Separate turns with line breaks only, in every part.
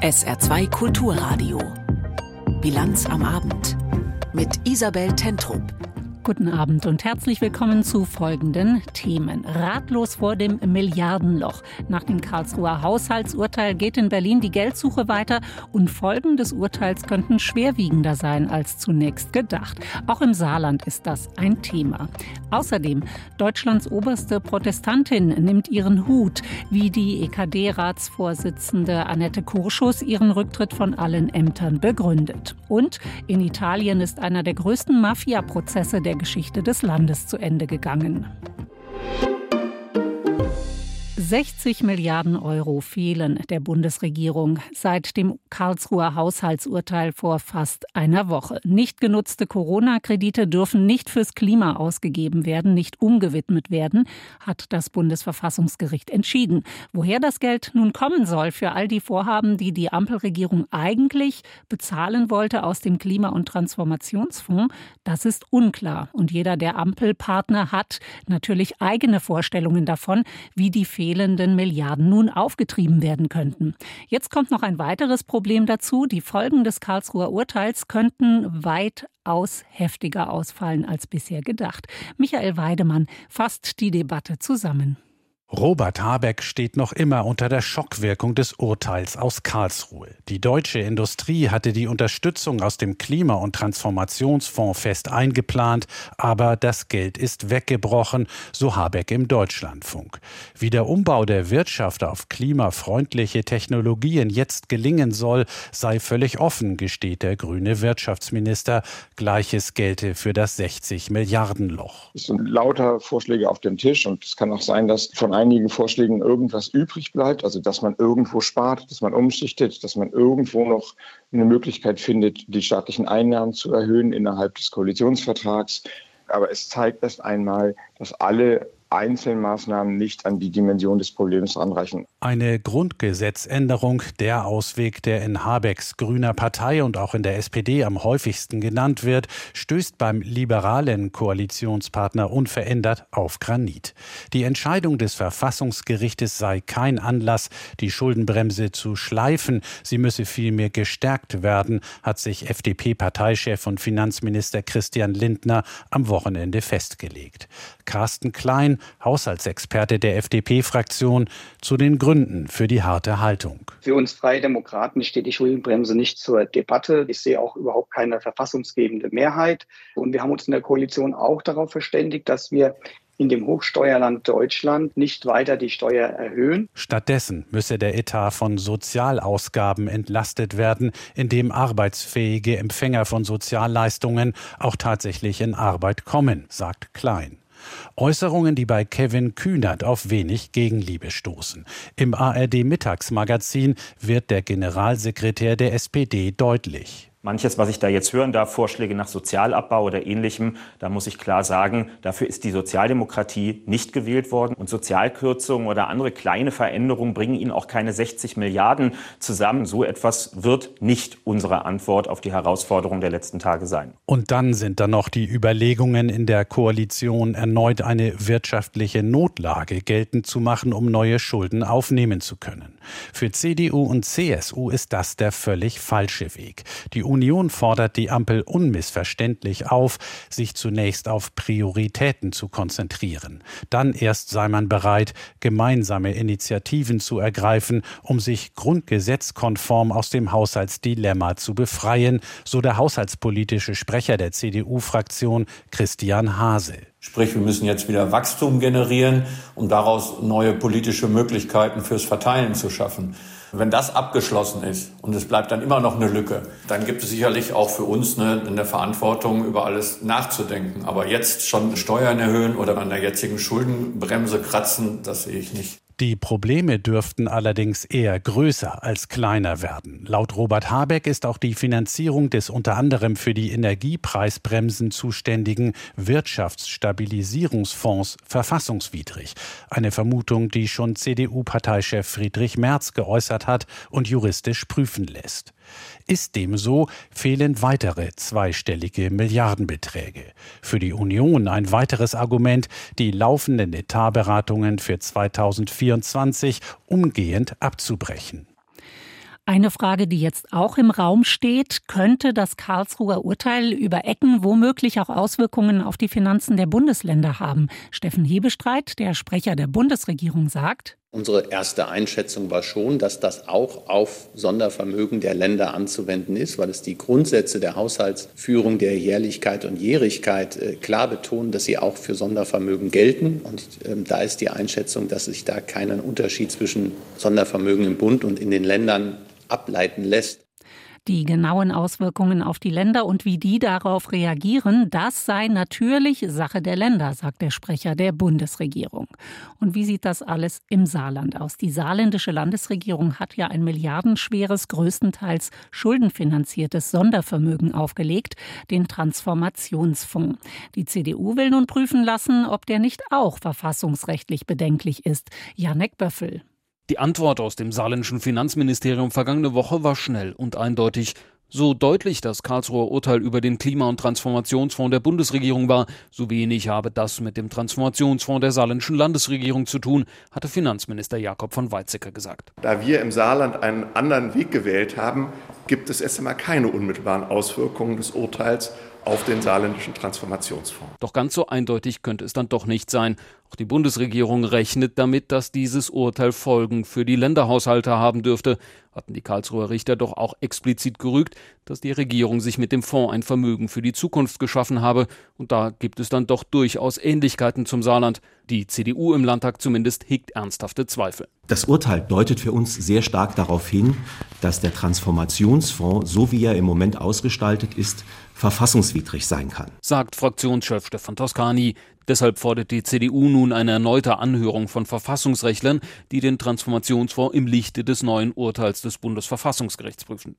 SR2 Kulturradio. Bilanz am Abend. Mit Isabel Tentrup.
Guten Abend und herzlich willkommen zu folgenden Themen. Ratlos vor dem Milliardenloch. Nach dem Karlsruher Haushaltsurteil geht in Berlin die Geldsuche weiter und Folgen des Urteils könnten schwerwiegender sein als zunächst gedacht. Auch im Saarland ist das ein Thema. Außerdem, Deutschlands oberste Protestantin nimmt ihren Hut, wie die EKD-Ratsvorsitzende Annette Kurschus ihren Rücktritt von allen Ämtern begründet. Und in Italien ist einer der größten Mafia-Prozesse der Geschichte des Landes zu Ende gegangen. 60 Milliarden Euro fehlen der Bundesregierung seit dem Karlsruher Haushaltsurteil vor fast einer Woche. Nicht genutzte Corona-Kredite dürfen nicht fürs Klima ausgegeben werden, nicht umgewidmet werden, hat das Bundesverfassungsgericht entschieden. Woher das Geld nun kommen soll für all die Vorhaben, die die Ampelregierung eigentlich bezahlen wollte aus dem Klima- und Transformationsfonds, das ist unklar. Und jeder der Ampelpartner hat natürlich eigene Vorstellungen davon, wie die Fehler fehlenden Milliarden nun aufgetrieben werden könnten. Jetzt kommt noch ein weiteres Problem dazu. Die Folgen des Karlsruher Urteils könnten weitaus heftiger ausfallen als bisher gedacht. Michael Weidemann fasst die Debatte zusammen.
Robert Habeck steht noch immer unter der Schockwirkung des Urteils aus Karlsruhe. Die deutsche Industrie hatte die Unterstützung aus dem Klima- und Transformationsfonds fest eingeplant, aber das Geld ist weggebrochen, so Habeck im Deutschlandfunk. Wie der Umbau der Wirtschaft auf klimafreundliche Technologien jetzt gelingen soll, sei völlig offen, gesteht der grüne Wirtschaftsminister. Gleiches gelte für das 60 Milliarden Loch.
Es sind lauter Vorschläge auf dem Tisch und es kann auch sein, dass von einigen Vorschlägen irgendwas übrig bleibt, also dass man irgendwo spart, dass man umschichtet, dass man irgendwo noch eine Möglichkeit findet, die staatlichen Einnahmen zu erhöhen innerhalb des Koalitionsvertrags. Aber es zeigt erst einmal, dass alle Einzelmaßnahmen nicht an die Dimension des Problems anreichen.
Eine Grundgesetzänderung, der Ausweg, der in Habecks grüner Partei und auch in der SPD am häufigsten genannt wird, stößt beim liberalen Koalitionspartner unverändert auf Granit. Die Entscheidung des Verfassungsgerichtes sei kein Anlass, die Schuldenbremse zu schleifen, sie müsse vielmehr gestärkt werden, hat sich FDP-Parteichef und Finanzminister Christian Lindner am Wochenende festgelegt. Carsten Klein, Haushaltsexperte der FDP-Fraktion, zu den Gründen für die harte Haltung.
Für uns Freie Demokraten steht die Schuldenbremse nicht zur Debatte. Ich sehe auch überhaupt keine verfassungsgebende Mehrheit. Und wir haben uns in der Koalition auch darauf verständigt, dass wir in dem Hochsteuerland Deutschland nicht weiter die Steuer erhöhen.
Stattdessen müsse der Etat von Sozialausgaben entlastet werden, indem arbeitsfähige Empfänger von Sozialleistungen auch tatsächlich in Arbeit kommen, sagt Klein. Äußerungen, die bei Kevin Kühnert auf wenig Gegenliebe stoßen. Im ARD Mittagsmagazin wird der Generalsekretär der SPD deutlich.
Manches, was ich da jetzt hören darf, Vorschläge nach Sozialabbau oder ähnlichem, da muss ich klar sagen, dafür ist die Sozialdemokratie nicht gewählt worden. Und Sozialkürzungen oder andere kleine Veränderungen bringen Ihnen auch keine 60 Milliarden zusammen. So etwas wird nicht unsere Antwort auf die Herausforderungen der letzten Tage sein.
Und dann sind da noch die Überlegungen in der Koalition, erneut eine wirtschaftliche Notlage geltend zu machen, um neue Schulden aufnehmen zu können. Für CDU und CSU ist das der völlig falsche Weg. Die Union fordert die Ampel unmissverständlich auf, sich zunächst auf Prioritäten zu konzentrieren. Dann erst sei man bereit, gemeinsame Initiativen zu ergreifen, um sich grundgesetzkonform aus dem Haushaltsdilemma zu befreien, so der haushaltspolitische Sprecher der CDU-Fraktion Christian Hase.
Sprich, wir müssen jetzt wieder Wachstum generieren, um daraus neue politische Möglichkeiten fürs Verteilen zu schaffen. Wenn das abgeschlossen ist und es bleibt dann immer noch eine Lücke, dann gibt es sicherlich auch für uns eine, eine Verantwortung, über alles nachzudenken. Aber jetzt schon Steuern erhöhen oder an der jetzigen Schuldenbremse kratzen, das sehe ich nicht.
Die Probleme dürften allerdings eher größer als kleiner werden. Laut Robert Habeck ist auch die Finanzierung des unter anderem für die Energiepreisbremsen zuständigen Wirtschaftsstabilisierungsfonds verfassungswidrig. Eine Vermutung, die schon CDU-Parteichef Friedrich Merz geäußert hat und juristisch prüfen lässt. Ist dem so, fehlen weitere zweistellige Milliardenbeträge. Für die Union ein weiteres Argument, die laufenden Etatberatungen für 2024 umgehend abzubrechen.
Eine Frage, die jetzt auch im Raum steht, könnte das Karlsruher Urteil über Ecken womöglich auch Auswirkungen auf die Finanzen der Bundesländer haben? Steffen Hebestreit, der Sprecher der Bundesregierung, sagt,
Unsere erste Einschätzung war schon, dass das auch auf Sondervermögen der Länder anzuwenden ist, weil es die Grundsätze der Haushaltsführung, der Jährlichkeit und Jährigkeit äh, klar betonen, dass sie auch für Sondervermögen gelten. Und äh, da ist die Einschätzung, dass sich da keinen Unterschied zwischen Sondervermögen im Bund und in den Ländern ableiten lässt.
Die genauen Auswirkungen auf die Länder und wie die darauf reagieren, das sei natürlich Sache der Länder, sagt der Sprecher der Bundesregierung. Und wie sieht das alles im Saarland aus? Die saarländische Landesregierung hat ja ein milliardenschweres, größtenteils schuldenfinanziertes Sondervermögen aufgelegt, den Transformationsfonds. Die CDU will nun prüfen lassen, ob der nicht auch verfassungsrechtlich bedenklich ist. Janek Böffel.
Die Antwort aus dem saarländischen Finanzministerium vergangene Woche war schnell und eindeutig. So deutlich das Karlsruher Urteil über den Klima- und Transformationsfonds der Bundesregierung war, so wenig habe das mit dem Transformationsfonds der saarländischen Landesregierung zu tun, hatte Finanzminister Jakob von Weizsäcker gesagt.
Da wir im Saarland einen anderen Weg gewählt haben, gibt es erst einmal keine unmittelbaren Auswirkungen des Urteils auf den saarländischen Transformationsfonds.
Doch ganz so eindeutig könnte es dann doch nicht sein. Auch die Bundesregierung rechnet damit, dass dieses Urteil Folgen für die Länderhaushalte haben dürfte. Hatten die Karlsruher Richter doch auch explizit gerügt, dass die Regierung sich mit dem Fonds ein Vermögen für die Zukunft geschaffen habe. Und da gibt es dann doch durchaus Ähnlichkeiten zum Saarland. Die CDU im Landtag zumindest hegt ernsthafte Zweifel.
Das Urteil deutet für uns sehr stark darauf hin, dass der Transformationsfonds, so wie er im Moment ausgestaltet ist, verfassungswidrig sein kann.
Sagt Fraktionschef Stefan Toscani. Deshalb fordert die CDU nun eine erneute Anhörung von Verfassungsrechtlern, die den Transformationsfonds im Lichte des neuen Urteils des Bundesverfassungsgerichts prüfen.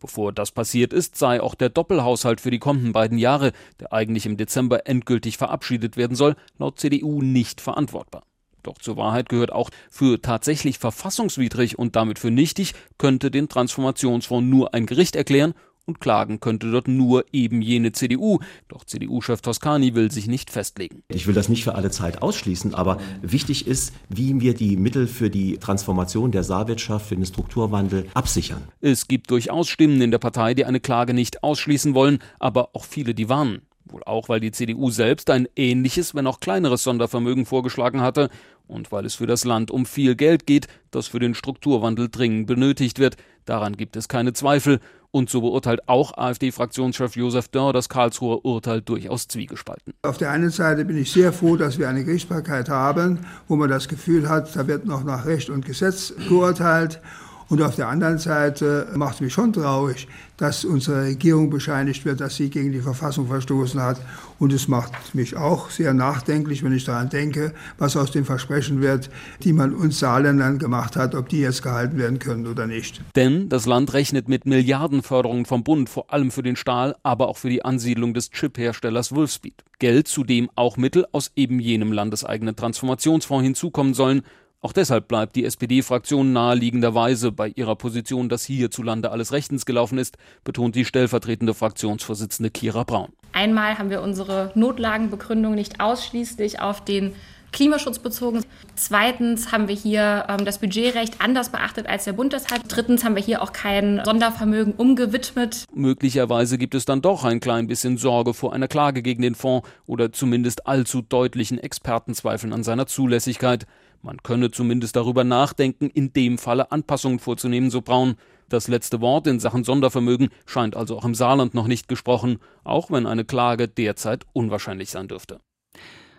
Bevor das passiert ist, sei auch der Doppelhaushalt für die kommenden beiden Jahre, der eigentlich im Dezember endgültig verabschiedet werden soll, laut CDU nicht verantwortbar. Doch zur Wahrheit gehört auch, für tatsächlich verfassungswidrig und damit für nichtig könnte den Transformationsfonds nur ein Gericht erklären und klagen könnte dort nur eben jene CDU. Doch CDU-Chef Toscani will sich nicht festlegen.
Ich will das nicht für alle Zeit ausschließen, aber wichtig ist, wie wir die Mittel für die Transformation der Saarwirtschaft, für den Strukturwandel absichern.
Es gibt durchaus Stimmen in der Partei, die eine Klage nicht ausschließen wollen, aber auch viele, die warnen. Wohl auch, weil die CDU selbst ein ähnliches, wenn auch kleineres Sondervermögen vorgeschlagen hatte und weil es für das Land um viel Geld geht, das für den Strukturwandel dringend benötigt wird. Daran gibt es keine Zweifel. Und so beurteilt auch AfD-Fraktionschef Josef Dörr das Karlsruher Urteil durchaus zwiegespalten.
Auf der einen Seite bin ich sehr froh, dass wir eine Gerichtsbarkeit haben, wo man das Gefühl hat, da wird noch nach Recht und Gesetz geurteilt. Und auf der anderen Seite macht mich schon traurig, dass unsere Regierung bescheinigt wird, dass sie gegen die Verfassung verstoßen hat. Und es macht mich auch sehr nachdenklich, wenn ich daran denke, was aus den Versprechen wird, die man uns Saarländern gemacht hat, ob die jetzt gehalten werden können oder nicht.
Denn das Land rechnet mit Milliardenförderungen vom Bund, vor allem für den Stahl, aber auch für die Ansiedlung des Chip-Herstellers Wolfspeed. Geld, zu dem auch Mittel aus eben jenem landeseigenen Transformationsfonds hinzukommen sollen, auch deshalb bleibt die SPD-Fraktion naheliegenderweise bei ihrer Position, dass hierzulande alles rechtens gelaufen ist, betont die stellvertretende Fraktionsvorsitzende Kira Braun.
Einmal haben wir unsere Notlagenbegründung nicht ausschließlich auf den Klimaschutz bezogen. Zweitens haben wir hier ähm, das Budgetrecht anders beachtet als der Bund das hat. Drittens haben wir hier auch kein Sondervermögen umgewidmet.
Möglicherweise gibt es dann doch ein klein bisschen Sorge vor einer Klage gegen den Fonds oder zumindest allzu deutlichen Expertenzweifeln an seiner Zulässigkeit. Man könne zumindest darüber nachdenken, in dem Falle Anpassungen vorzunehmen, so Braun. Das letzte Wort in Sachen Sondervermögen scheint also auch im Saarland noch nicht gesprochen, auch wenn eine Klage derzeit unwahrscheinlich sein dürfte.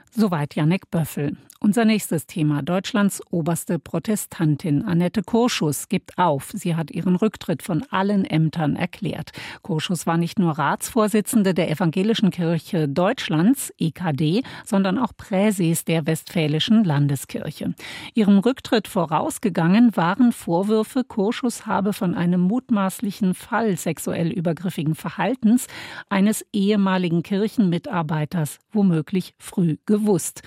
Soweit Janek Böffel. Unser nächstes Thema. Deutschlands oberste Protestantin Annette Kurschus gibt auf. Sie hat ihren Rücktritt von allen Ämtern erklärt. Kurschus war nicht nur Ratsvorsitzende der Evangelischen Kirche Deutschlands, EKD, sondern auch Präses der Westfälischen Landeskirche. Ihrem Rücktritt vorausgegangen waren Vorwürfe, Kurschus habe von einem mutmaßlichen Fall sexuell übergriffigen Verhaltens eines ehemaligen Kirchenmitarbeiters womöglich früh gewusst.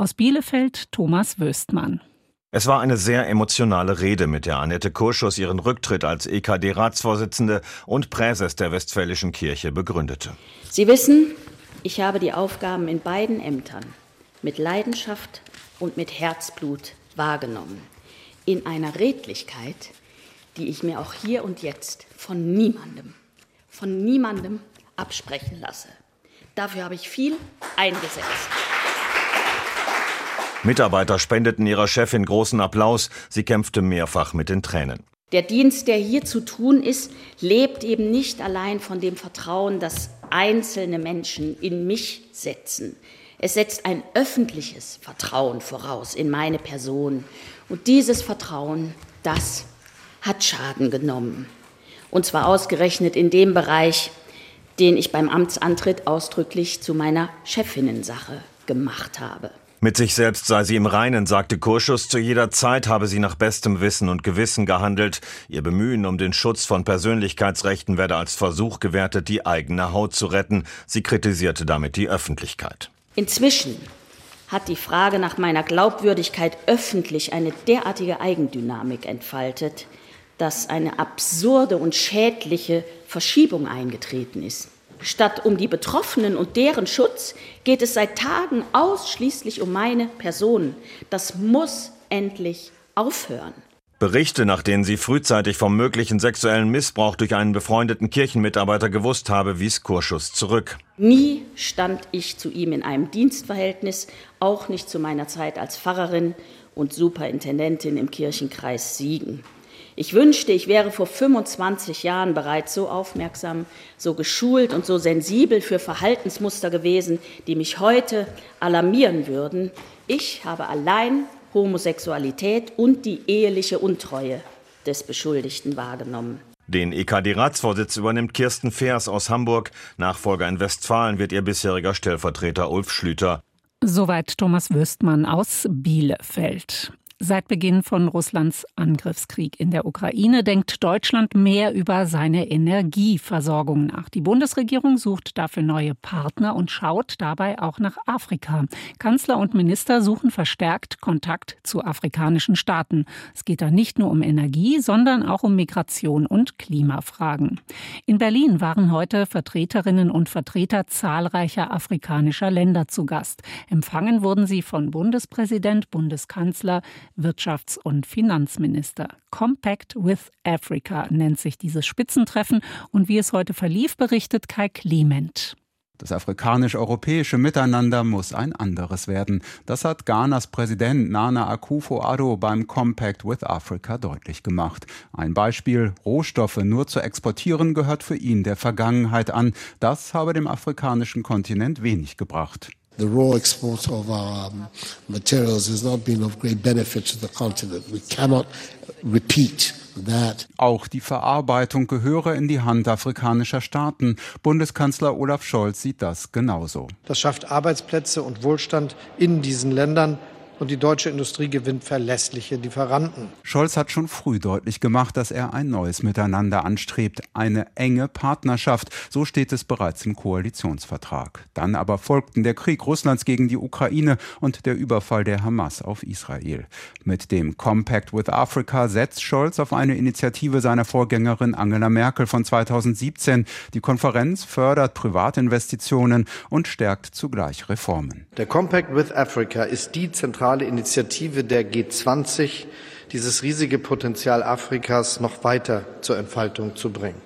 Aus Bielefeld Thomas Wöstmann.
Es war eine sehr emotionale Rede, mit der Annette Kurschus ihren Rücktritt als EKD-Ratsvorsitzende und Präses der Westfälischen Kirche begründete.
Sie wissen, ich habe die Aufgaben in beiden Ämtern mit Leidenschaft und mit Herzblut wahrgenommen. In einer Redlichkeit, die ich mir auch hier und jetzt von niemandem, von niemandem absprechen lasse. Dafür habe ich viel eingesetzt.
Mitarbeiter spendeten ihrer Chefin großen Applaus. Sie kämpfte mehrfach mit den Tränen.
Der Dienst, der hier zu tun ist, lebt eben nicht allein von dem Vertrauen, das einzelne Menschen in mich setzen. Es setzt ein öffentliches Vertrauen voraus in meine Person. Und dieses Vertrauen, das hat Schaden genommen. Und zwar ausgerechnet in dem Bereich, den ich beim Amtsantritt ausdrücklich zu meiner Chefinnensache gemacht habe.
Mit sich selbst sei sie im Reinen, sagte Kurschus. Zu jeder Zeit habe sie nach bestem Wissen und Gewissen gehandelt. Ihr Bemühen um den Schutz von Persönlichkeitsrechten werde als Versuch gewertet, die eigene Haut zu retten. Sie kritisierte damit die Öffentlichkeit.
Inzwischen hat die Frage nach meiner Glaubwürdigkeit öffentlich eine derartige Eigendynamik entfaltet, dass eine absurde und schädliche Verschiebung eingetreten ist. Statt um die Betroffenen und deren Schutz geht es seit Tagen ausschließlich um meine Person. Das muss endlich aufhören.
Berichte, nach denen sie frühzeitig vom möglichen sexuellen Missbrauch durch einen befreundeten Kirchenmitarbeiter gewusst habe, wies Kurschus zurück.
Nie stand ich zu ihm in einem Dienstverhältnis, auch nicht zu meiner Zeit als Pfarrerin und Superintendentin im Kirchenkreis Siegen. Ich wünschte, ich wäre vor 25 Jahren bereits so aufmerksam, so geschult und so sensibel für Verhaltensmuster gewesen, die mich heute alarmieren würden. Ich habe allein Homosexualität und die eheliche Untreue des Beschuldigten wahrgenommen.
Den EKD-Ratsvorsitz übernimmt Kirsten Feers aus Hamburg. Nachfolger in Westfalen wird ihr bisheriger Stellvertreter Ulf Schlüter.
Soweit Thomas Würstmann aus Bielefeld. Seit Beginn von Russlands Angriffskrieg in der Ukraine denkt Deutschland mehr über seine Energieversorgung nach. Die Bundesregierung sucht dafür neue Partner und schaut dabei auch nach Afrika. Kanzler und Minister suchen verstärkt Kontakt zu afrikanischen Staaten. Es geht da nicht nur um Energie, sondern auch um Migration und Klimafragen. In Berlin waren heute Vertreterinnen und Vertreter zahlreicher afrikanischer Länder zu Gast. Empfangen wurden sie von Bundespräsident, Bundeskanzler, Wirtschafts- und Finanzminister. Compact with Africa nennt sich dieses Spitzentreffen und wie es heute verlief, berichtet Kai Clement.
Das afrikanisch-europäische Miteinander muss ein anderes werden. Das hat Ghanas Präsident Nana Akufo-Addo beim Compact with Africa deutlich gemacht. Ein Beispiel, Rohstoffe nur zu exportieren gehört für ihn der Vergangenheit an. Das habe dem afrikanischen Kontinent wenig gebracht.
The raw export of our um, materials has not been of great benefit to the continent. We cannot repeat that.
Auch die Verarbeitung gehöre in die Hand afrikanischer Staaten. Bundeskanzler Olaf Scholz sieht das genauso.
Das schafft Arbeitsplätze und Wohlstand in diesen Ländern und die deutsche Industrie gewinnt verlässliche Lieferanten.
Scholz hat schon früh deutlich gemacht, dass er ein neues Miteinander anstrebt, eine enge Partnerschaft. So steht es bereits im Koalitionsvertrag. Dann aber folgten der Krieg Russlands gegen die Ukraine und der Überfall der Hamas auf Israel. Mit dem Compact with Africa setzt Scholz auf eine Initiative seiner Vorgängerin Angela Merkel von 2017. Die Konferenz fördert Privatinvestitionen und stärkt zugleich Reformen.
Der Compact with Africa ist die zentrale zentrale Initiative der G20, dieses riesige Potenzial Afrikas noch weiter zur Entfaltung zu bringen.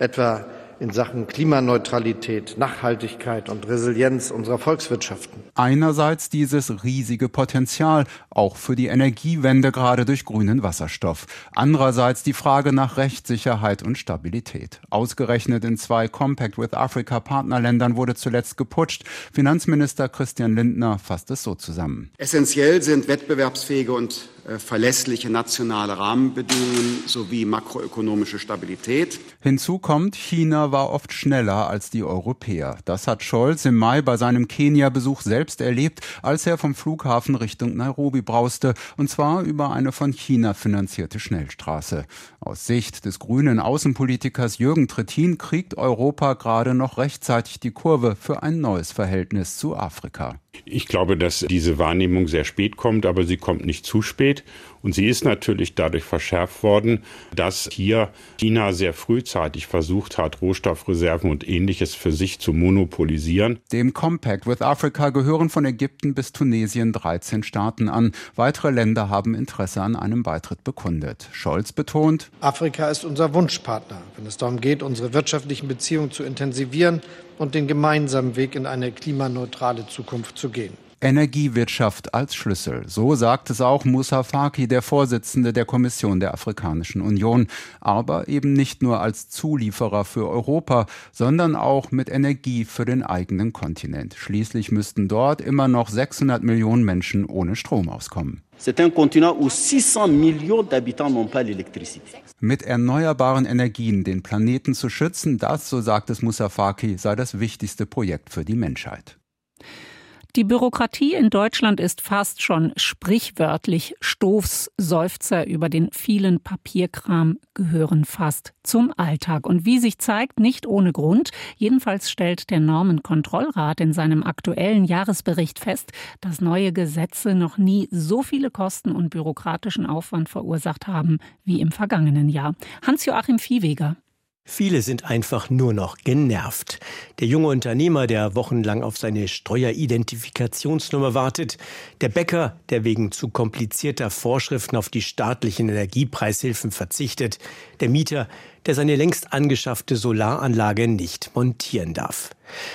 Etwa in Sachen Klimaneutralität, Nachhaltigkeit und Resilienz unserer Volkswirtschaften.
Einerseits dieses riesige Potenzial, auch für die Energiewende gerade durch grünen Wasserstoff. Andererseits die Frage nach Rechtssicherheit und Stabilität. Ausgerechnet in zwei Compact with Africa Partnerländern wurde zuletzt geputscht. Finanzminister Christian Lindner fasst es so zusammen.
Essentiell sind wettbewerbsfähige und verlässliche nationale Rahmenbedingungen sowie makroökonomische Stabilität.
Hinzu kommt, China war oft schneller als die Europäer. Das hat Scholz im Mai bei seinem Kenia-Besuch selbst erlebt, als er vom Flughafen Richtung Nairobi brauste, und zwar über eine von China finanzierte Schnellstraße. Aus Sicht des grünen Außenpolitikers Jürgen Trittin kriegt Europa gerade noch rechtzeitig die Kurve für ein neues Verhältnis zu Afrika.
Ich glaube, dass diese Wahrnehmung sehr spät kommt, aber sie kommt nicht zu spät. Und sie ist natürlich dadurch verschärft worden, dass hier China sehr frühzeitig versucht hat, Rohstoffreserven und ähnliches für sich zu monopolisieren.
Dem Compact with Africa gehören von Ägypten bis Tunesien 13 Staaten an. Weitere Länder haben Interesse an einem Beitritt bekundet. Scholz betont,
Afrika ist unser Wunschpartner, wenn es darum geht, unsere wirtschaftlichen Beziehungen zu intensivieren und den gemeinsamen Weg in eine klimaneutrale Zukunft zu gehen.
Energiewirtschaft als Schlüssel. So sagt es auch Moussa Faki, der Vorsitzende der Kommission der Afrikanischen Union. Aber eben nicht nur als Zulieferer für Europa, sondern auch mit Energie für den eigenen Kontinent. Schließlich müssten dort immer noch 600 Millionen Menschen ohne Strom auskommen.
C'est un continent où 600 millions d'habitants n'ont pas l'électricité.
Mit erneuerbaren Energien den Planeten zu schützen, das, so sagt es Moussa Faki, sei das wichtigste Projekt für die Menschheit.
Die Bürokratie in Deutschland ist fast schon sprichwörtlich. Stoßseufzer über den vielen Papierkram gehören fast zum Alltag. Und wie sich zeigt, nicht ohne Grund. Jedenfalls stellt der Normenkontrollrat in seinem aktuellen Jahresbericht fest, dass neue Gesetze noch nie so viele Kosten und bürokratischen Aufwand verursacht haben wie im vergangenen Jahr. Hans-Joachim Viehweger.
Viele sind einfach nur noch genervt. Der junge Unternehmer, der wochenlang auf seine Steueridentifikationsnummer wartet, der Bäcker, der wegen zu komplizierter Vorschriften auf die staatlichen Energiepreishilfen verzichtet, der Mieter, der seine längst angeschaffte Solaranlage nicht montieren darf.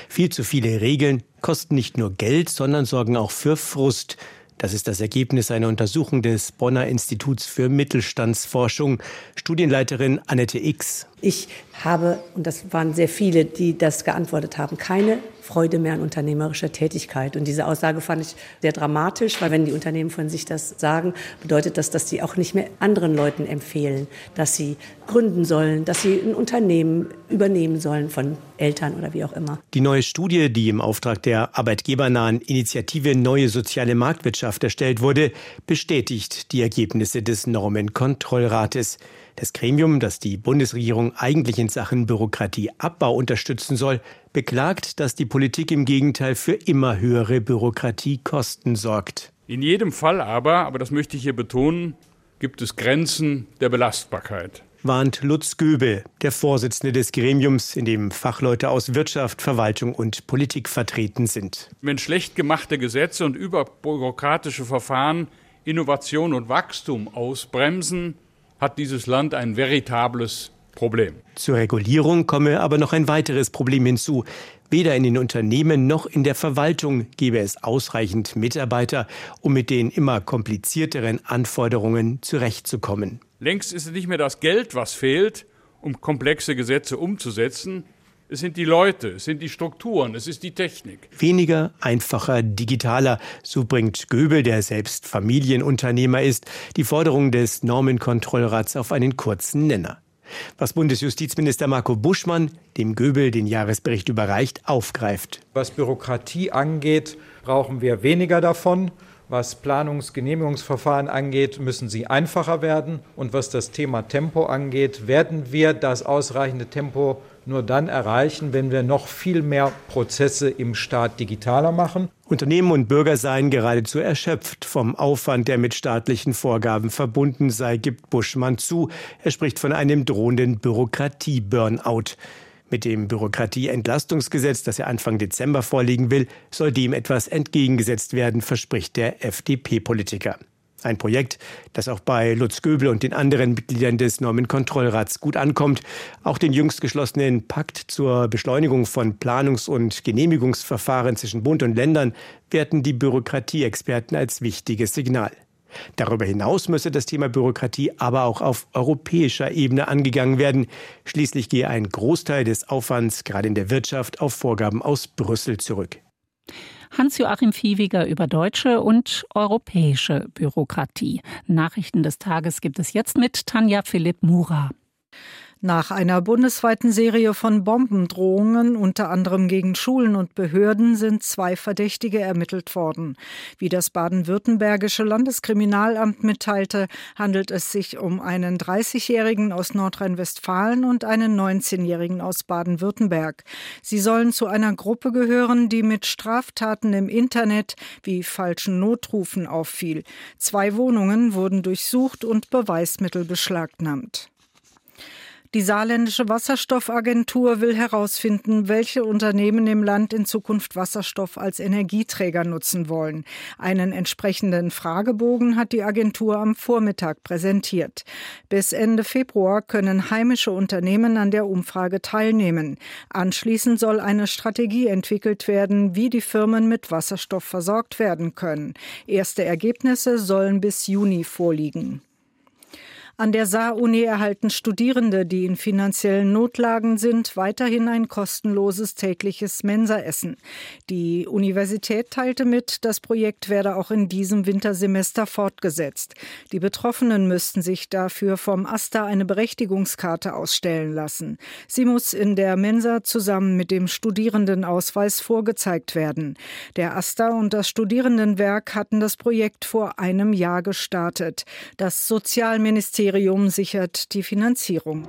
Viel zu viele Regeln kosten nicht nur Geld, sondern sorgen auch für Frust. Das ist das Ergebnis einer Untersuchung des Bonner Instituts für Mittelstandsforschung. Studienleiterin Annette X.
Ich habe, und das waren sehr viele, die das geantwortet haben, keine Freude mehr an unternehmerischer Tätigkeit. Und diese Aussage fand ich sehr dramatisch, weil wenn die Unternehmen von sich das sagen, bedeutet das, dass sie auch nicht mehr anderen Leuten empfehlen, dass sie gründen sollen, dass sie ein Unternehmen übernehmen sollen von Eltern oder wie auch immer.
Die neue Studie, die im Auftrag der arbeitgebernahen Initiative Neue Soziale Marktwirtschaft erstellt wurde, bestätigt die Ergebnisse des Normenkontrollrates. Das Gremium, das die Bundesregierung eigentlich in Sachen Bürokratieabbau unterstützen soll, beklagt, dass die Politik im Gegenteil für immer höhere Bürokratiekosten sorgt.
In jedem Fall aber, aber das möchte ich hier betonen, gibt es Grenzen der Belastbarkeit
warnt Lutz Göbel, der Vorsitzende des Gremiums, in dem Fachleute aus Wirtschaft, Verwaltung und Politik vertreten sind.
Wenn schlecht gemachte Gesetze und überbürokratische Verfahren Innovation und Wachstum ausbremsen, hat dieses Land ein veritables Problem.
Zur Regulierung komme aber noch ein weiteres Problem hinzu. Weder in den Unternehmen noch in der Verwaltung gebe es ausreichend Mitarbeiter, um mit den immer komplizierteren Anforderungen zurechtzukommen.
Längst ist es nicht mehr das Geld, was fehlt, um komplexe Gesetze umzusetzen. Es sind die Leute, es sind die Strukturen, es ist die Technik.
Weniger, einfacher, digitaler. So bringt Göbel, der selbst Familienunternehmer ist, die Forderung des Normenkontrollrats auf einen kurzen Nenner. Was Bundesjustizminister Marco Buschmann, dem Göbel den Jahresbericht überreicht, aufgreift.
Was Bürokratie angeht, brauchen wir weniger davon. Was Planungsgenehmigungsverfahren angeht, müssen sie einfacher werden. Und was das Thema Tempo angeht, werden wir das ausreichende Tempo nur dann erreichen, wenn wir noch viel mehr Prozesse im Staat digitaler machen.
Unternehmen und Bürger seien geradezu erschöpft vom Aufwand, der mit staatlichen Vorgaben verbunden sei, gibt Buschmann zu. Er spricht von einem drohenden Bürokratie-Burnout. Mit dem Bürokratieentlastungsgesetz, das er Anfang Dezember vorlegen will, soll dem etwas entgegengesetzt werden, verspricht der FDP-Politiker. Ein Projekt, das auch bei Lutz Göbel und den anderen Mitgliedern des Normenkontrollrats gut ankommt. Auch den jüngst geschlossenen Pakt zur Beschleunigung von Planungs- und Genehmigungsverfahren zwischen Bund und Ländern werten die Bürokratieexperten als wichtiges Signal. Darüber hinaus müsse das Thema Bürokratie aber auch auf europäischer Ebene angegangen werden. Schließlich gehe ein Großteil des Aufwands gerade in der Wirtschaft auf Vorgaben aus Brüssel zurück.
Hans-Joachim Viehweger über deutsche und europäische Bürokratie. Nachrichten des Tages gibt es jetzt mit Tanja Philipp Mura.
Nach einer bundesweiten Serie von Bombendrohungen, unter anderem gegen Schulen und Behörden, sind zwei Verdächtige ermittelt worden. Wie das baden-württembergische Landeskriminalamt mitteilte, handelt es sich um einen 30-Jährigen aus Nordrhein-Westfalen und einen 19-Jährigen aus Baden-Württemberg. Sie sollen zu einer Gruppe gehören, die mit Straftaten im Internet wie falschen Notrufen auffiel. Zwei Wohnungen wurden durchsucht und Beweismittel beschlagnahmt. Die saarländische Wasserstoffagentur will herausfinden, welche Unternehmen im Land in Zukunft Wasserstoff als Energieträger nutzen wollen. Einen entsprechenden Fragebogen hat die Agentur am Vormittag präsentiert. Bis Ende Februar können heimische Unternehmen an der Umfrage teilnehmen. Anschließend soll eine Strategie entwickelt werden, wie die Firmen mit Wasserstoff versorgt werden können. Erste Ergebnisse sollen bis Juni vorliegen. An der Saar-Uni erhalten Studierende, die in finanziellen Notlagen sind, weiterhin ein kostenloses tägliches Mensaessen. Die Universität teilte mit, das Projekt werde auch in diesem Wintersemester fortgesetzt. Die Betroffenen müssten sich dafür vom AStA eine Berechtigungskarte ausstellen lassen. Sie muss in der Mensa zusammen mit dem Studierendenausweis vorgezeigt werden. Der AStA und das Studierendenwerk hatten das Projekt vor einem Jahr gestartet. Das Sozialministerium Ministerium sichert die Finanzierung.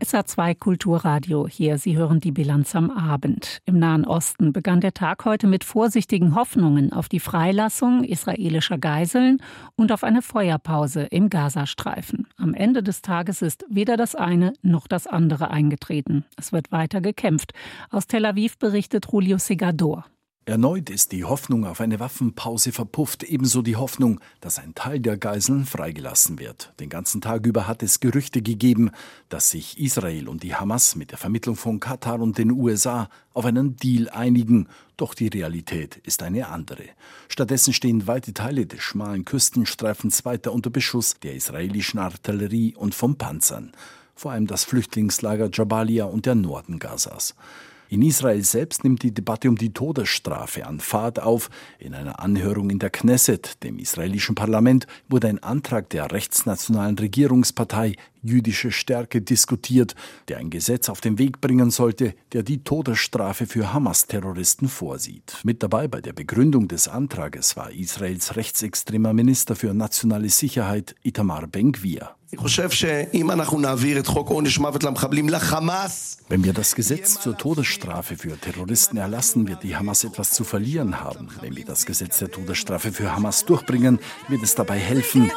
SA2 Kulturradio hier. Sie hören die Bilanz am Abend. Im Nahen Osten begann der Tag heute mit vorsichtigen Hoffnungen auf die Freilassung israelischer Geiseln und auf eine Feuerpause im Gazastreifen. Am Ende des Tages ist weder das eine noch das andere eingetreten. Es wird weiter gekämpft. Aus Tel Aviv berichtet Julio Segador.
Erneut ist die Hoffnung auf eine Waffenpause verpufft, ebenso die Hoffnung, dass ein Teil der Geiseln freigelassen wird. Den ganzen Tag über hat es Gerüchte gegeben, dass sich Israel und die Hamas mit der Vermittlung von Katar und den USA auf einen Deal einigen, doch die Realität ist eine andere. Stattdessen stehen weite Teile des schmalen Küstenstreifens weiter unter Beschuss der israelischen Artillerie und von Panzern, vor allem das Flüchtlingslager Jabalia und der Norden Gazas. In Israel selbst nimmt die Debatte um die Todesstrafe an Fahrt auf. In einer Anhörung in der Knesset, dem israelischen Parlament, wurde ein Antrag der rechtsnationalen Regierungspartei Jüdische Stärke diskutiert, der ein Gesetz auf den Weg bringen sollte, der die Todesstrafe für Hamas-Terroristen vorsieht. Mit dabei bei der Begründung des Antrages war Israels rechtsextremer Minister für nationale Sicherheit Itamar Ben-Gvir. Wenn wir das Gesetz zur Todesstrafe für Terroristen erlassen, wird die Hamas etwas zu verlieren haben. Wenn wir das Gesetz der Todesstrafe für Hamas durchbringen, wird es dabei helfen.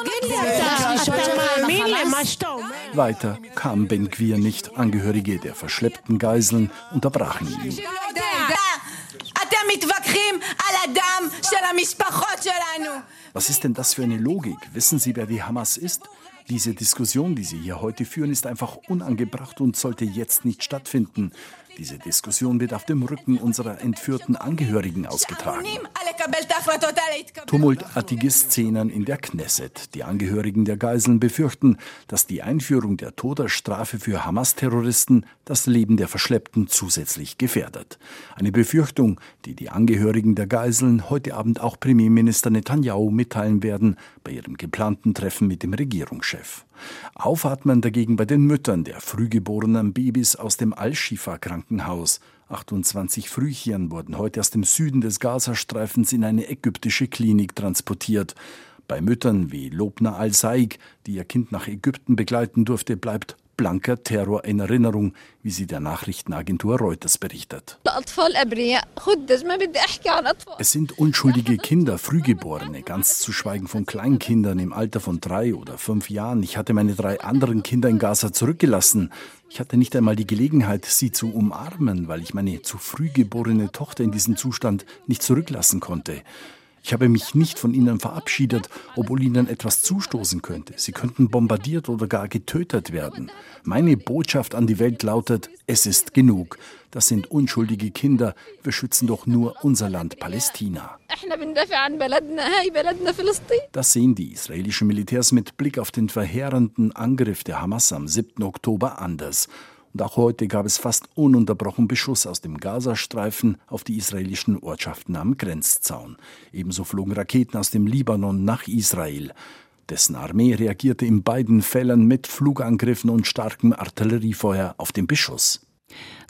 Weiter kam Ben Quir nicht. Angehörige der verschleppten Geiseln unterbrachen ihn. Was ist denn das für eine Logik? Wissen Sie, wer die Hamas ist? Diese Diskussion, die Sie hier heute führen, ist einfach unangebracht und sollte jetzt nicht stattfinden. Diese Diskussion wird auf dem Rücken unserer entführten Angehörigen ausgetragen. Tumultartige Szenen in der Knesset. Die Angehörigen der Geiseln befürchten, dass die Einführung der Todesstrafe für Hamas-Terroristen das Leben der Verschleppten zusätzlich gefährdet. Eine Befürchtung, die die Angehörigen der Geiseln heute Abend auch Premierminister Netanyahu mitteilen werden bei ihrem geplanten Treffen mit dem Regierungschef. Aufatmen dagegen bei den Müttern der frühgeborenen Babys aus dem Al-Shifa-Krankenhaus. 28 Frühchen wurden heute aus dem Süden des Gazastreifens in eine ägyptische Klinik transportiert. Bei Müttern wie Lobna al-Saig, die ihr Kind nach Ägypten begleiten durfte, bleibt blanker Terror in Erinnerung, wie sie der Nachrichtenagentur Reuters berichtet. Es sind unschuldige Kinder, Frühgeborene, ganz zu schweigen von Kleinkindern im Alter von drei oder fünf Jahren. Ich hatte meine drei anderen Kinder in Gaza zurückgelassen. Ich hatte nicht einmal die Gelegenheit, sie zu umarmen, weil ich meine zu früh geborene Tochter in diesem Zustand nicht zurücklassen konnte. Ich habe mich nicht von ihnen verabschiedet, obwohl ihnen etwas zustoßen könnte. Sie könnten bombardiert oder gar getötet werden. Meine Botschaft an die Welt lautet, es ist genug. Das sind unschuldige Kinder. Wir schützen doch nur unser Land Palästina. Das sehen die israelischen Militärs mit Blick auf den verheerenden Angriff der Hamas am 7. Oktober anders. Und auch heute gab es fast ununterbrochen Beschuss aus dem Gazastreifen auf die israelischen Ortschaften am Grenzzaun. Ebenso flogen Raketen aus dem Libanon nach Israel. Dessen Armee reagierte in beiden Fällen mit Flugangriffen und starkem Artilleriefeuer auf den Beschuss.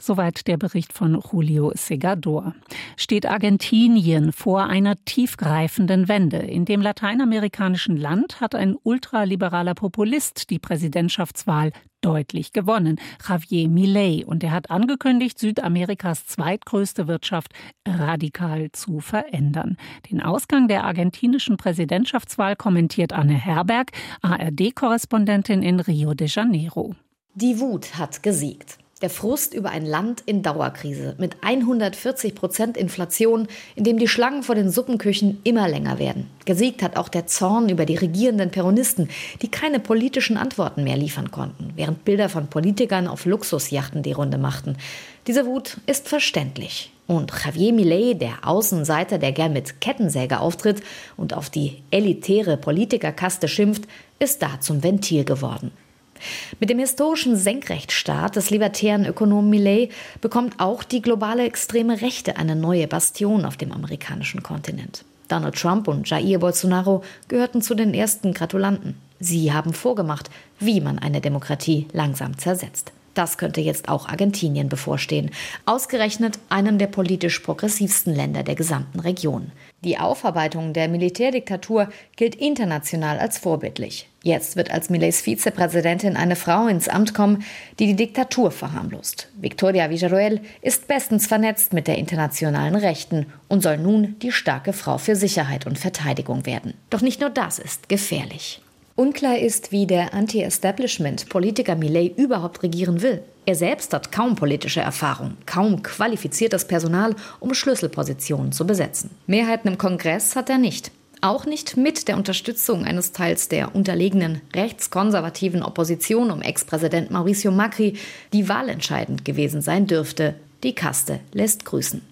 Soweit der Bericht von Julio Segador. Steht Argentinien vor einer tiefgreifenden Wende? In dem lateinamerikanischen Land hat ein ultraliberaler Populist die Präsidentschaftswahl deutlich gewonnen, Javier Milei, und er hat angekündigt, Südamerikas zweitgrößte Wirtschaft radikal zu verändern. Den Ausgang der argentinischen Präsidentschaftswahl kommentiert Anne Herberg, ARD-Korrespondentin in Rio de Janeiro.
Die Wut hat gesiegt. Der Frust über ein Land in Dauerkrise mit 140 Prozent Inflation, in dem die Schlangen vor den Suppenküchen immer länger werden. Gesiegt hat auch der Zorn über die regierenden Peronisten, die keine politischen Antworten mehr liefern konnten, während Bilder von Politikern auf Luxusjachten die Runde machten. Diese Wut ist verständlich. Und Javier Millet, der Außenseiter, der gern mit Kettensäge auftritt und auf die elitäre Politikerkaste schimpft, ist da zum Ventil geworden. Mit dem historischen Senkrechtstaat des libertären Ökonomen Millet bekommt auch die globale extreme Rechte eine neue Bastion auf dem amerikanischen Kontinent. Donald Trump und Jair Bolsonaro gehörten zu den ersten Gratulanten. Sie haben vorgemacht, wie man eine Demokratie langsam zersetzt. Das könnte jetzt auch Argentinien bevorstehen, ausgerechnet einem der politisch progressivsten Länder der gesamten Region. Die Aufarbeitung der Militärdiktatur gilt international als vorbildlich. Jetzt wird als Millets Vizepräsidentin eine Frau ins Amt kommen, die die Diktatur verharmlost. Victoria Villarroel ist bestens vernetzt mit der internationalen Rechten und soll nun die starke Frau für Sicherheit und Verteidigung werden. Doch nicht nur das ist gefährlich. Unklar ist, wie der Anti-Establishment-Politiker Millet überhaupt regieren will. Er selbst hat kaum politische Erfahrung, kaum qualifiziertes Personal, um Schlüsselpositionen zu besetzen. Mehrheiten im Kongress hat er nicht. Auch nicht mit der Unterstützung eines Teils der unterlegenen rechtskonservativen Opposition um Ex-Präsident Mauricio Macri, die wahlentscheidend gewesen sein dürfte. Die Kaste lässt grüßen.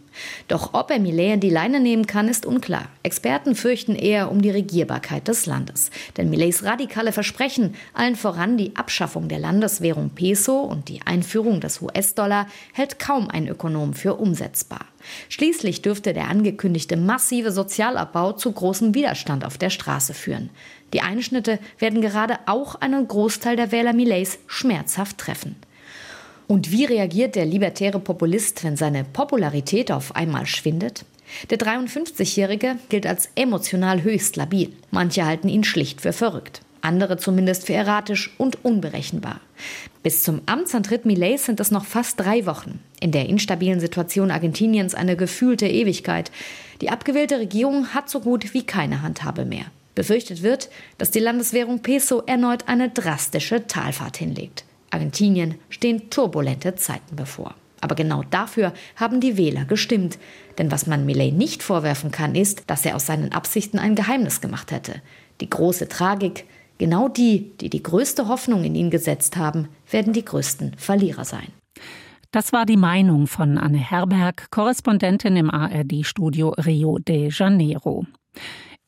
Doch ob er Millet in die Leine nehmen kann, ist unklar. Experten fürchten eher um die Regierbarkeit des Landes. Denn Millets radikale Versprechen, allen voran die Abschaffung der Landeswährung Peso und die Einführung des US-Dollar, hält kaum ein Ökonom für umsetzbar. Schließlich dürfte der angekündigte massive Sozialabbau zu großem Widerstand auf der Straße führen. Die Einschnitte werden gerade auch einen Großteil der Wähler Millets schmerzhaft treffen. Und wie reagiert der libertäre Populist, wenn seine Popularität auf einmal schwindet? Der 53-Jährige gilt als emotional höchst labil. Manche halten ihn schlicht für verrückt, andere zumindest für erratisch und unberechenbar. Bis zum Amtsantritt Millets sind es noch fast drei Wochen. In der instabilen Situation Argentiniens eine gefühlte Ewigkeit. Die abgewählte Regierung hat so gut wie keine Handhabe mehr. Befürchtet wird, dass die Landeswährung Peso erneut eine drastische Talfahrt hinlegt. Argentinien stehen turbulente Zeiten bevor. Aber genau dafür haben die Wähler gestimmt. Denn was man Millet nicht vorwerfen kann, ist, dass er aus seinen Absichten ein Geheimnis gemacht hätte. Die große Tragik, genau die, die die größte Hoffnung in ihn gesetzt haben, werden die größten Verlierer sein.
Das war die Meinung von Anne Herberg, Korrespondentin im ARD-Studio Rio de Janeiro.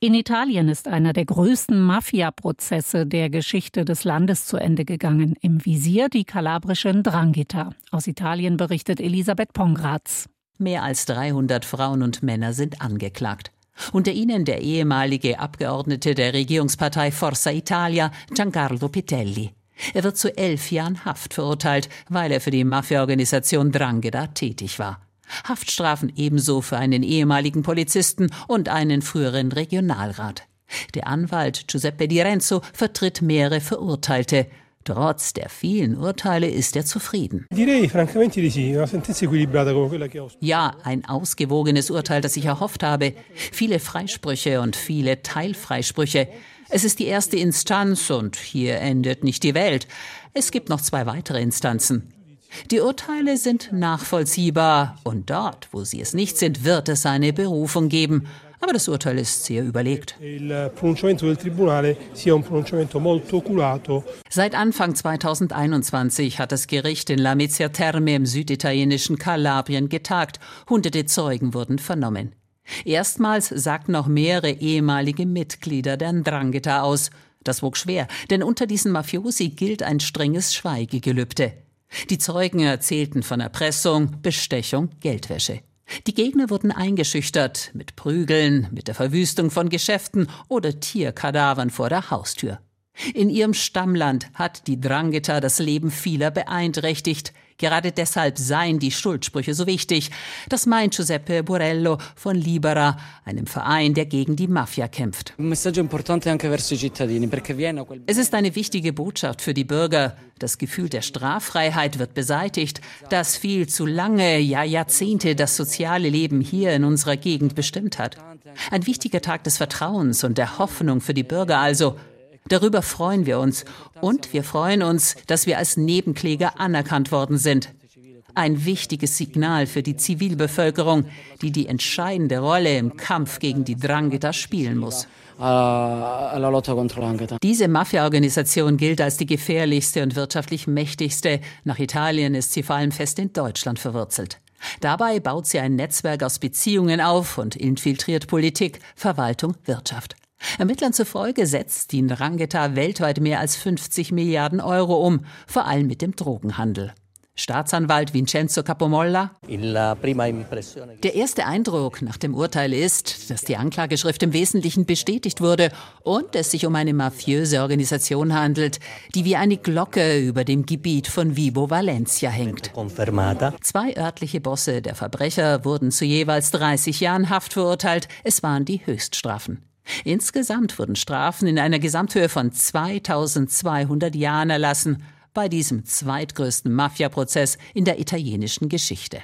In Italien ist einer der größten Mafia-Prozesse der Geschichte des Landes zu Ende gegangen. Im Visier die kalabrische Drangheta. Aus Italien berichtet Elisabeth Pongratz.
Mehr als 300 Frauen und Männer sind angeklagt. Unter ihnen der ehemalige Abgeordnete der Regierungspartei Forza Italia, Giancarlo Pitelli. Er wird zu elf Jahren Haft verurteilt, weil er für die Mafia-Organisation Drangheta tätig war. Haftstrafen ebenso für einen ehemaligen Polizisten und einen früheren Regionalrat. Der Anwalt Giuseppe Di Renzo vertritt mehrere Verurteilte. Trotz der vielen Urteile ist er zufrieden. Ja, ein ausgewogenes Urteil, das ich erhofft habe. Viele Freisprüche und viele Teilfreisprüche. Es ist die erste Instanz und hier endet nicht die Welt. Es gibt noch zwei weitere Instanzen. Die Urteile sind nachvollziehbar und dort, wo sie es nicht sind, wird es eine Berufung geben. Aber das Urteil ist sehr überlegt. Seit Anfang 2021 hat das Gericht in Lamezia Terme im süditalienischen Kalabrien getagt. Hunderte Zeugen wurden vernommen. Erstmals sagten noch mehrere ehemalige Mitglieder der Ndrangheta aus. Das wog schwer, denn unter diesen Mafiosi gilt ein strenges Schweigegelübde. Die Zeugen erzählten von Erpressung, Bestechung, Geldwäsche. Die Gegner wurden eingeschüchtert mit Prügeln, mit der Verwüstung von Geschäften oder Tierkadavern vor der Haustür. In ihrem Stammland hat die Drangheta das Leben vieler beeinträchtigt. Gerade deshalb seien die Schuldsprüche so wichtig. Das meint Giuseppe Borello von Libera, einem Verein, der gegen die Mafia kämpft. Es ist eine wichtige Botschaft für die Bürger. Das Gefühl der Straffreiheit wird beseitigt, das viel zu lange, ja Jahrzehnte das soziale Leben hier in unserer Gegend bestimmt hat. Ein wichtiger Tag des Vertrauens und der Hoffnung für die Bürger also. Darüber freuen wir uns. Und wir freuen uns, dass wir als Nebenkläger anerkannt worden sind. Ein wichtiges Signal für die Zivilbevölkerung, die die entscheidende Rolle im Kampf gegen die Drangheta spielen muss. Diese Mafia-Organisation gilt als die gefährlichste und wirtschaftlich mächtigste. Nach Italien ist sie vor allem fest in Deutschland verwurzelt. Dabei baut sie ein Netzwerk aus Beziehungen auf und infiltriert Politik, Verwaltung, Wirtschaft. Ermittlern zufolge setzt die Ndrangheta weltweit mehr als 50 Milliarden Euro um, vor allem mit dem Drogenhandel. Staatsanwalt Vincenzo Capomolla. Der erste Eindruck nach dem Urteil ist, dass die Anklageschrift im Wesentlichen bestätigt wurde und es sich um eine mafiöse Organisation handelt, die wie eine Glocke über dem Gebiet von Vibo Valencia hängt. Zwei örtliche Bosse der Verbrecher wurden zu jeweils 30 Jahren Haft verurteilt. Es waren die Höchststrafen. Insgesamt wurden Strafen in einer Gesamthöhe von 2200 Jahren erlassen bei diesem zweitgrößten Mafiaprozess in der italienischen Geschichte.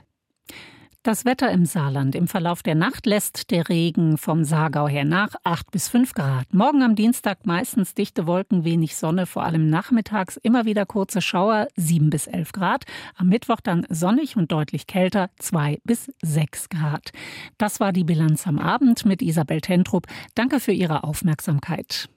Das Wetter im Saarland. Im Verlauf der Nacht lässt der Regen vom Saargau her nach 8 bis 5 Grad. Morgen am Dienstag meistens dichte Wolken, wenig Sonne, vor allem nachmittags immer wieder kurze Schauer, 7 bis 11 Grad. Am Mittwoch dann sonnig und deutlich kälter, 2 bis 6 Grad. Das war die Bilanz am Abend mit Isabel Tentrup. Danke für Ihre Aufmerksamkeit.